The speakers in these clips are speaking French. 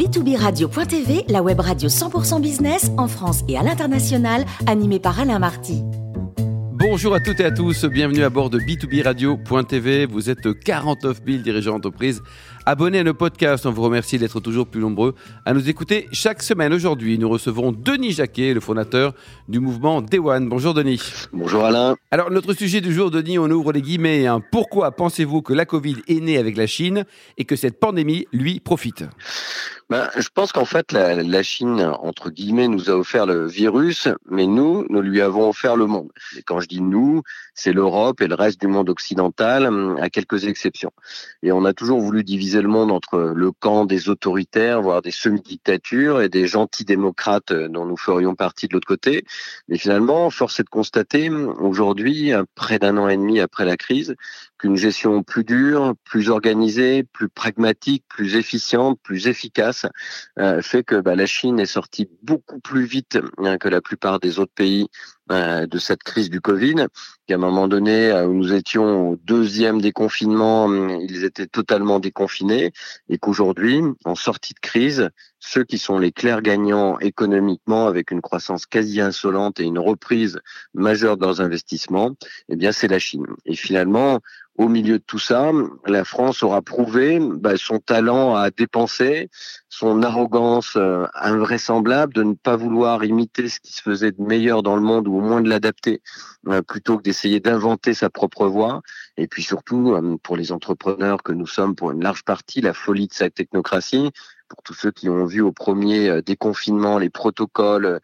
b2b-radio.tv, la web radio 100% business en France et à l'international, animée par Alain Marty. Bonjour à toutes et à tous, bienvenue à bord de B2B Radio.tv. Vous êtes 49 000 dirigeants d'entreprise abonnés à nos podcasts. On vous remercie d'être toujours plus nombreux à nous écouter chaque semaine. Aujourd'hui, nous recevons Denis Jacquet, le fondateur du mouvement Day One. Bonjour Denis. Bonjour Alain. Alors notre sujet du jour, Denis, on ouvre les guillemets. Hein. Pourquoi pensez-vous que la Covid est née avec la Chine et que cette pandémie lui profite? Ben, je pense qu'en fait, la, Chine, entre guillemets, nous a offert le virus, mais nous, nous lui avons offert le monde. Et quand je dis nous, c'est l'Europe et le reste du monde occidental, à quelques exceptions. Et on a toujours voulu diviser le monde entre le camp des autoritaires, voire des semi-dictatures, et des gentils démocrates dont nous ferions partie de l'autre côté. Mais finalement, force est de constater, aujourd'hui, près d'un an et demi après la crise, qu'une gestion plus dure, plus organisée, plus pragmatique, plus efficiente, plus efficace euh, fait que bah, la Chine est sortie beaucoup plus vite hein, que la plupart des autres pays de cette crise du Covid, qu'à un moment donné euh, où nous étions au deuxième déconfinement, ils étaient totalement déconfinés, et qu'aujourd'hui, en sortie de crise, ceux qui sont les clairs gagnants économiquement, avec une croissance quasi insolente et une reprise majeure de leurs investissements, eh bien c'est la Chine. Et finalement, au milieu de tout ça, la France aura prouvé bah, son talent à dépenser, son arrogance euh, invraisemblable de ne pas vouloir imiter ce qui se faisait de meilleur dans le monde ou au moins de l'adapter euh, plutôt que d'essayer d'inventer sa propre voie. Et puis surtout, euh, pour les entrepreneurs que nous sommes pour une large partie, la folie de sa technocratie, pour tous ceux qui ont vu au premier euh, déconfinement les protocoles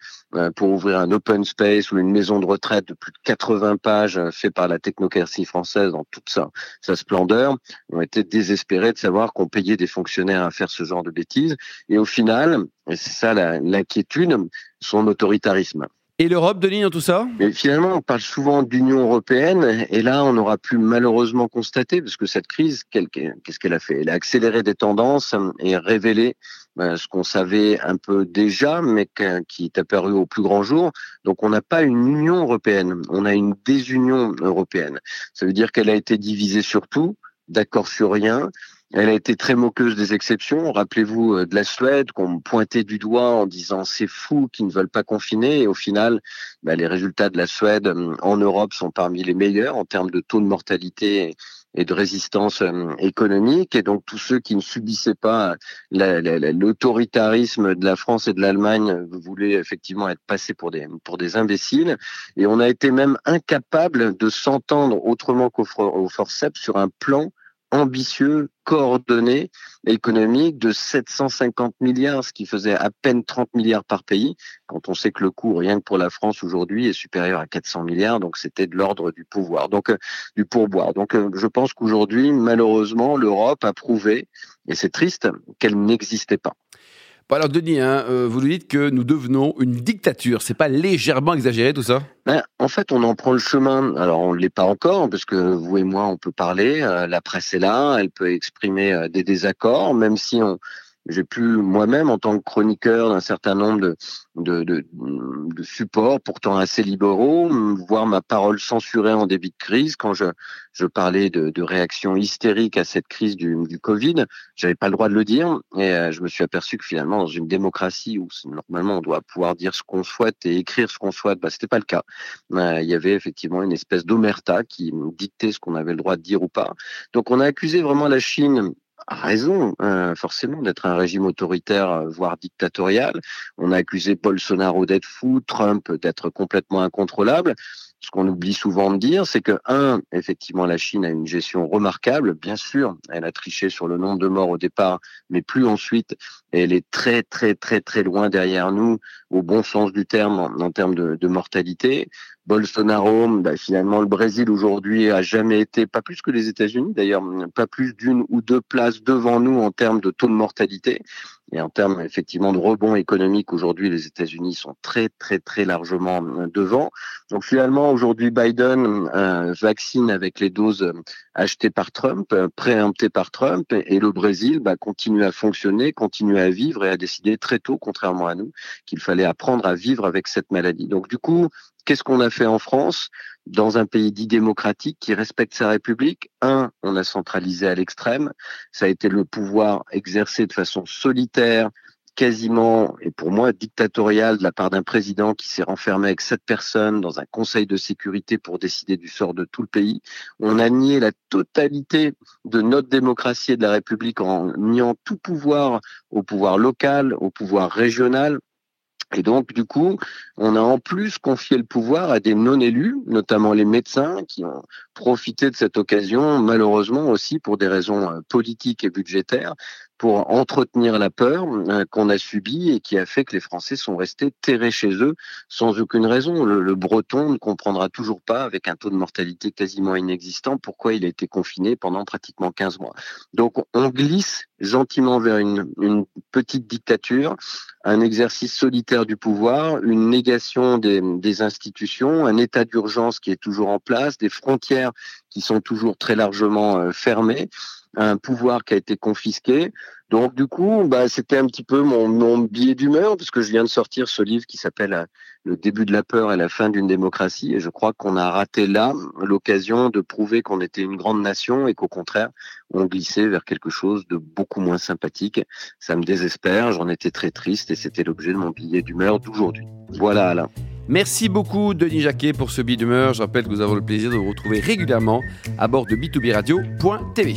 pour ouvrir un open space ou une maison de retraite de plus de 80 pages fait par la technocratie française dans toute sa, sa splendeur, ont été désespérés de savoir qu'on payait des fonctionnaires à faire ce genre de bêtises. Et au final, et c'est ça l'inquiétude, son autoritarisme. Et l'Europe, Denis, dans tout ça? Mais Finalement, on parle souvent d'Union européenne, et là, on aura pu malheureusement constater, parce que cette crise, qu'est-ce qu'elle a fait? Elle a accéléré des tendances et révélé ben, ce qu'on savait un peu déjà, mais qui est apparu au plus grand jour. Donc, on n'a pas une Union européenne, on a une désunion européenne. Ça veut dire qu'elle a été divisée sur tout, d'accord sur rien, elle a été très moqueuse des exceptions. Rappelez-vous euh, de la Suède qu'on pointait du doigt en disant c'est fou qu'ils ne veulent pas confiner. Et au final, bah, les résultats de la Suède euh, en Europe sont parmi les meilleurs en termes de taux de mortalité et de résistance euh, économique. Et donc tous ceux qui ne subissaient pas l'autoritarisme de la France et de l'Allemagne voulaient effectivement être passés pour des, pour des imbéciles. Et on a été même incapable de s'entendre autrement qu'au forceps sur un plan ambitieux, coordonné, économique de 750 milliards, ce qui faisait à peine 30 milliards par pays, quand on sait que le coût, rien que pour la France aujourd'hui, est supérieur à 400 milliards, donc c'était de l'ordre du pouvoir, donc euh, du pourboire. Donc euh, je pense qu'aujourd'hui, malheureusement, l'Europe a prouvé, et c'est triste, qu'elle n'existait pas. Alors Denis, hein, euh, vous nous dites que nous devenons une dictature. C'est pas légèrement exagéré tout ça? Ben, en fait, on en prend le chemin. Alors, on ne l'est pas encore, parce que vous et moi, on peut parler. Euh, la presse est là, elle peut exprimer euh, des désaccords, même si on, j'ai pu moi-même, en tant que chroniqueur d'un certain nombre de, supports, pourtant assez libéraux, voir ma parole censurée en début de crise quand je, parlais de, de réactions hystériques à cette crise du, du Covid. J'avais pas le droit de le dire et euh, je me suis aperçu que finalement, dans une démocratie où normalement on doit pouvoir dire ce qu'on souhaite et écrire ce qu'on souhaite, bah, c'était pas le cas. Euh, il y avait effectivement une espèce d'omerta qui dictait ce qu'on avait le droit de dire ou pas. Donc on a accusé vraiment la Chine a raison, hein, forcément, d'être un régime autoritaire, euh, voire dictatorial. On a accusé Bolsonaro d'être fou, Trump d'être complètement incontrôlable. Ce qu'on oublie souvent de dire, c'est que, un, effectivement, la Chine a une gestion remarquable. Bien sûr, elle a triché sur le nombre de morts au départ, mais plus ensuite. Elle est très, très, très, très loin derrière nous, au bon sens du terme, en, termes de mortalité. Bolsonaro, bah, finalement, le Brésil aujourd'hui a jamais été, pas plus que les États-Unis d'ailleurs, pas plus d'une ou deux places devant nous en termes de taux de mortalité. Et en termes effectivement de rebond économique, aujourd'hui, les États-Unis sont très, très, très largement euh, devant. Donc finalement, aujourd'hui, Biden euh, vaccine avec les doses euh, achetées par Trump, préemptées par Trump, et le Brésil bah, continue à fonctionner, continue à vivre et a décidé très tôt, contrairement à nous, qu'il fallait apprendre à vivre avec cette maladie. Donc du coup, qu'est-ce qu'on a fait en France dans un pays dit démocratique qui respecte sa République? Un, on a centralisé à l'extrême. Ça a été le pouvoir exercé de façon solitaire, quasiment, et pour moi, dictatorial de la part d'un président qui s'est renfermé avec sept personnes dans un conseil de sécurité pour décider du sort de tout le pays. On a nié la totalité de notre démocratie et de la République en niant tout pouvoir au pouvoir local, au pouvoir régional, et donc, du coup, on a en plus confié le pouvoir à des non-élus, notamment les médecins, qui ont profité de cette occasion, malheureusement aussi pour des raisons euh, politiques et budgétaires, pour entretenir la peur euh, qu'on a subie et qui a fait que les Français sont restés terrés chez eux sans aucune raison. Le, breton ne comprendra toujours pas, avec un taux de mortalité quasiment inexistant, pourquoi il a été confiné pendant pratiquement 15 mois. Donc on glisse gentiment vers une, petite dictature, un exercice solitaire du pouvoir, une négation des, des institutions, un état d'urgence qui est toujours en place, des frontières qui sont toujours très largement euh, fermées un pouvoir qui a été confisqué. Donc du coup, bah, c'était un petit peu mon, billet d'humeur, parce que je viens de sortir ce livre qui s'appelle euh, Le début de la peur et la fin d'une démocratie, et je crois qu'on a raté là l'occasion de prouver qu'on était une grande nation et qu'au contraire, on glissait vers quelque chose de beaucoup moins sympathique. Ça me désespère, j'en étais très triste, et c'était l'objet de mon billet d'humeur d'aujourd'hui. Voilà Alain. Merci beaucoup Denis Jacquet pour ce billet d'humeur. Je rappelle que vous avez le plaisir de vous retrouver régulièrement à bord de b2b radio.tv.